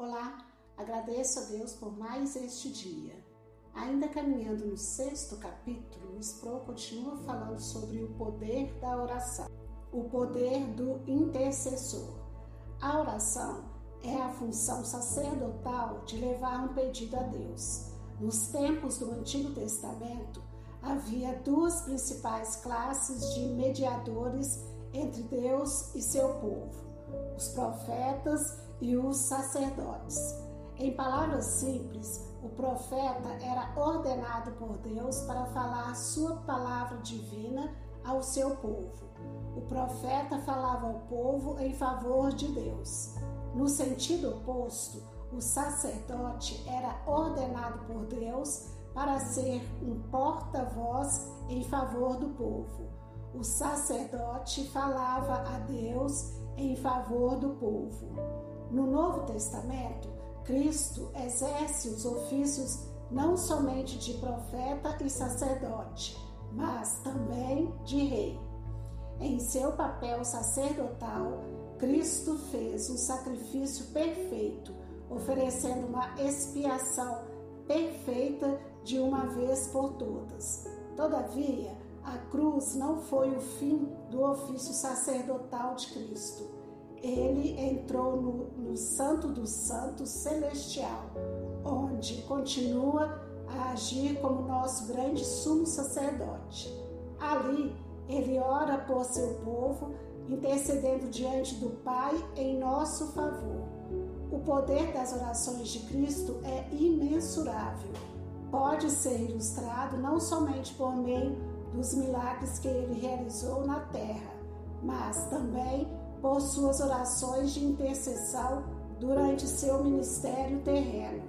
Olá, agradeço a Deus por mais este dia. Ainda caminhando no sexto capítulo, Sproul continua falando sobre o poder da oração, o poder do intercessor. A oração é a função sacerdotal de levar um pedido a Deus. Nos tempos do Antigo Testamento, havia duas principais classes de mediadores entre Deus e seu povo: os profetas e os sacerdotes. Em palavras simples, o profeta era ordenado por Deus para falar sua palavra divina ao seu povo. O profeta falava ao povo em favor de Deus. No sentido oposto, o sacerdote era ordenado por Deus para ser um porta-voz em favor do povo. O sacerdote falava a Deus em favor do povo. No Novo Testamento, Cristo exerce os ofícios não somente de profeta e sacerdote, mas também de rei. Em seu papel sacerdotal, Cristo fez um sacrifício perfeito, oferecendo uma expiação perfeita de uma vez por todas. Todavia, a cruz não foi o fim do ofício sacerdotal de Cristo. Ele entrou no, no Santo dos Santos Celestial, onde continua a agir como nosso grande sumo sacerdote. Ali, ele ora por seu povo intercedendo diante do Pai em nosso favor. O poder das orações de Cristo é imensurável. Pode ser ilustrado não somente por meio dos milagres que ele realizou na terra, mas também por suas orações de intercessão durante seu ministério terreno.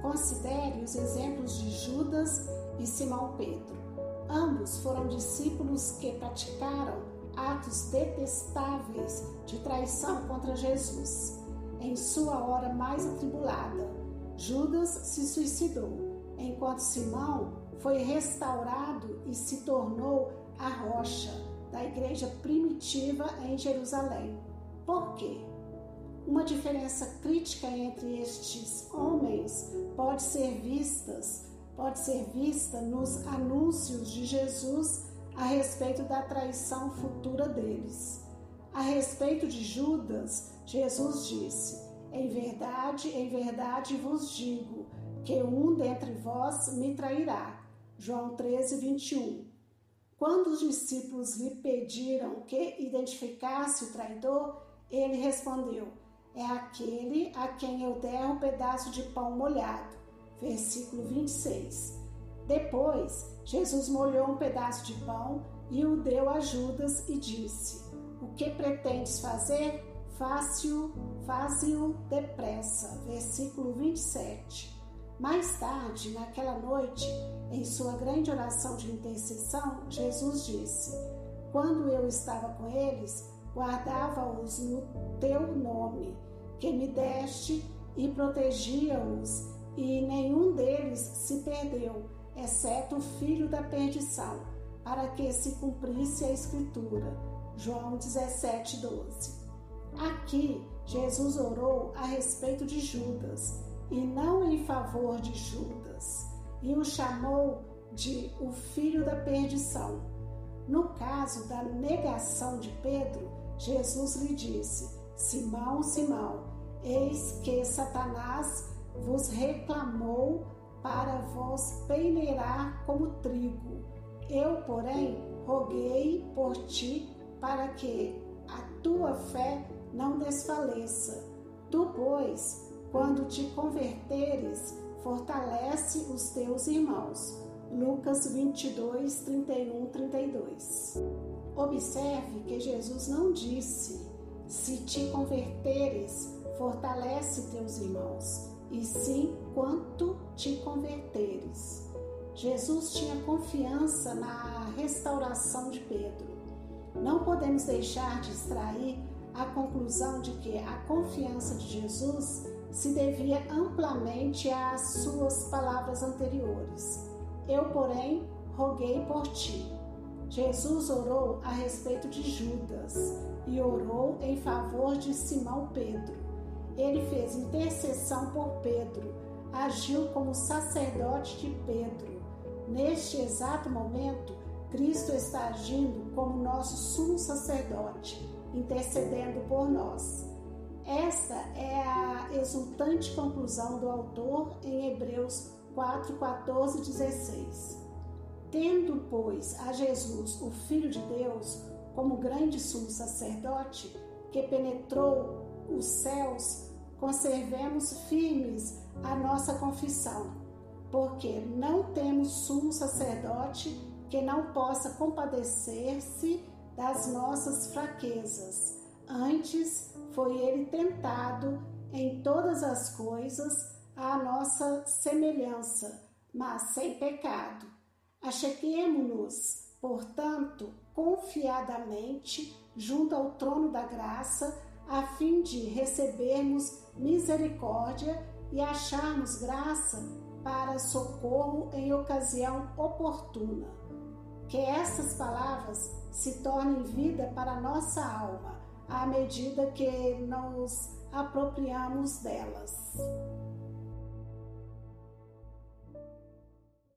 Considere os exemplos de Judas e Simão Pedro. Ambos foram discípulos que praticaram atos detestáveis de traição contra Jesus. Em sua hora mais atribulada, Judas se suicidou, enquanto Simão foi restaurado e se tornou a rocha da igreja primitiva em Jerusalém. Por quê? Uma diferença crítica entre estes homens pode ser vistas, pode ser vista nos anúncios de Jesus a respeito da traição futura deles. A respeito de Judas, Jesus disse: Em verdade, em verdade vos digo que um dentre vós me trairá. João 13, 21. Quando os discípulos lhe pediram que identificasse o traidor, ele respondeu: É aquele a quem eu der um pedaço de pão molhado. Versículo 26. Depois, Jesus molhou um pedaço de pão e o deu a Judas e disse: O que pretendes fazer? Faze-o, faze-o depressa. Versículo 27. Mais tarde, naquela noite, em sua grande oração de intercessão, Jesus disse: Quando eu estava com eles, guardava-os no teu nome, que me deste, e protegia-os, e nenhum deles se perdeu exceto o filho da perdição, para que se cumprisse a Escritura. João 17, 12. Aqui, Jesus orou a respeito de Judas e não em favor de Judas, e o chamou de o filho da perdição. No caso da negação de Pedro, Jesus lhe disse: Simão, Simão, eis que Satanás vos reclamou para vos peneirar como trigo. Eu, porém, roguei por ti para que a tua fé não desfaleça. Tu, pois, quando te converteres, fortalece os teus irmãos. Lucas 22, 31, 32. Observe que Jesus não disse: se te converteres, fortalece teus irmãos e sim quanto te converteres. Jesus tinha confiança na restauração de Pedro. Não podemos deixar de extrair a conclusão de que a confiança de Jesus se devia amplamente às suas palavras anteriores. Eu, porém, roguei por ti. Jesus orou a respeito de Judas e orou em favor de Simão Pedro. ele fez intercessão por Pedro, agiu como sacerdote de Pedro. Neste exato momento, Cristo está agindo como nosso sumo sacerdote, intercedendo por nós. Esta é a exultante conclusão do autor em Hebreus 4, 14 e 16. Tendo, pois, a Jesus, o Filho de Deus, como grande sumo sacerdote, que penetrou os céus, conservemos firmes a nossa confissão, porque não temos sumo sacerdote que não possa compadecer-se das nossas fraquezas. Antes foi ele tentado em todas as coisas à nossa semelhança, mas sem pecado. Acheguemo-nos, portanto, confiadamente junto ao trono da graça, a fim de recebermos misericórdia e acharmos graça para socorro em ocasião oportuna. Que essas palavras se tornem vida para nossa alma, à medida que nos apropriamos delas.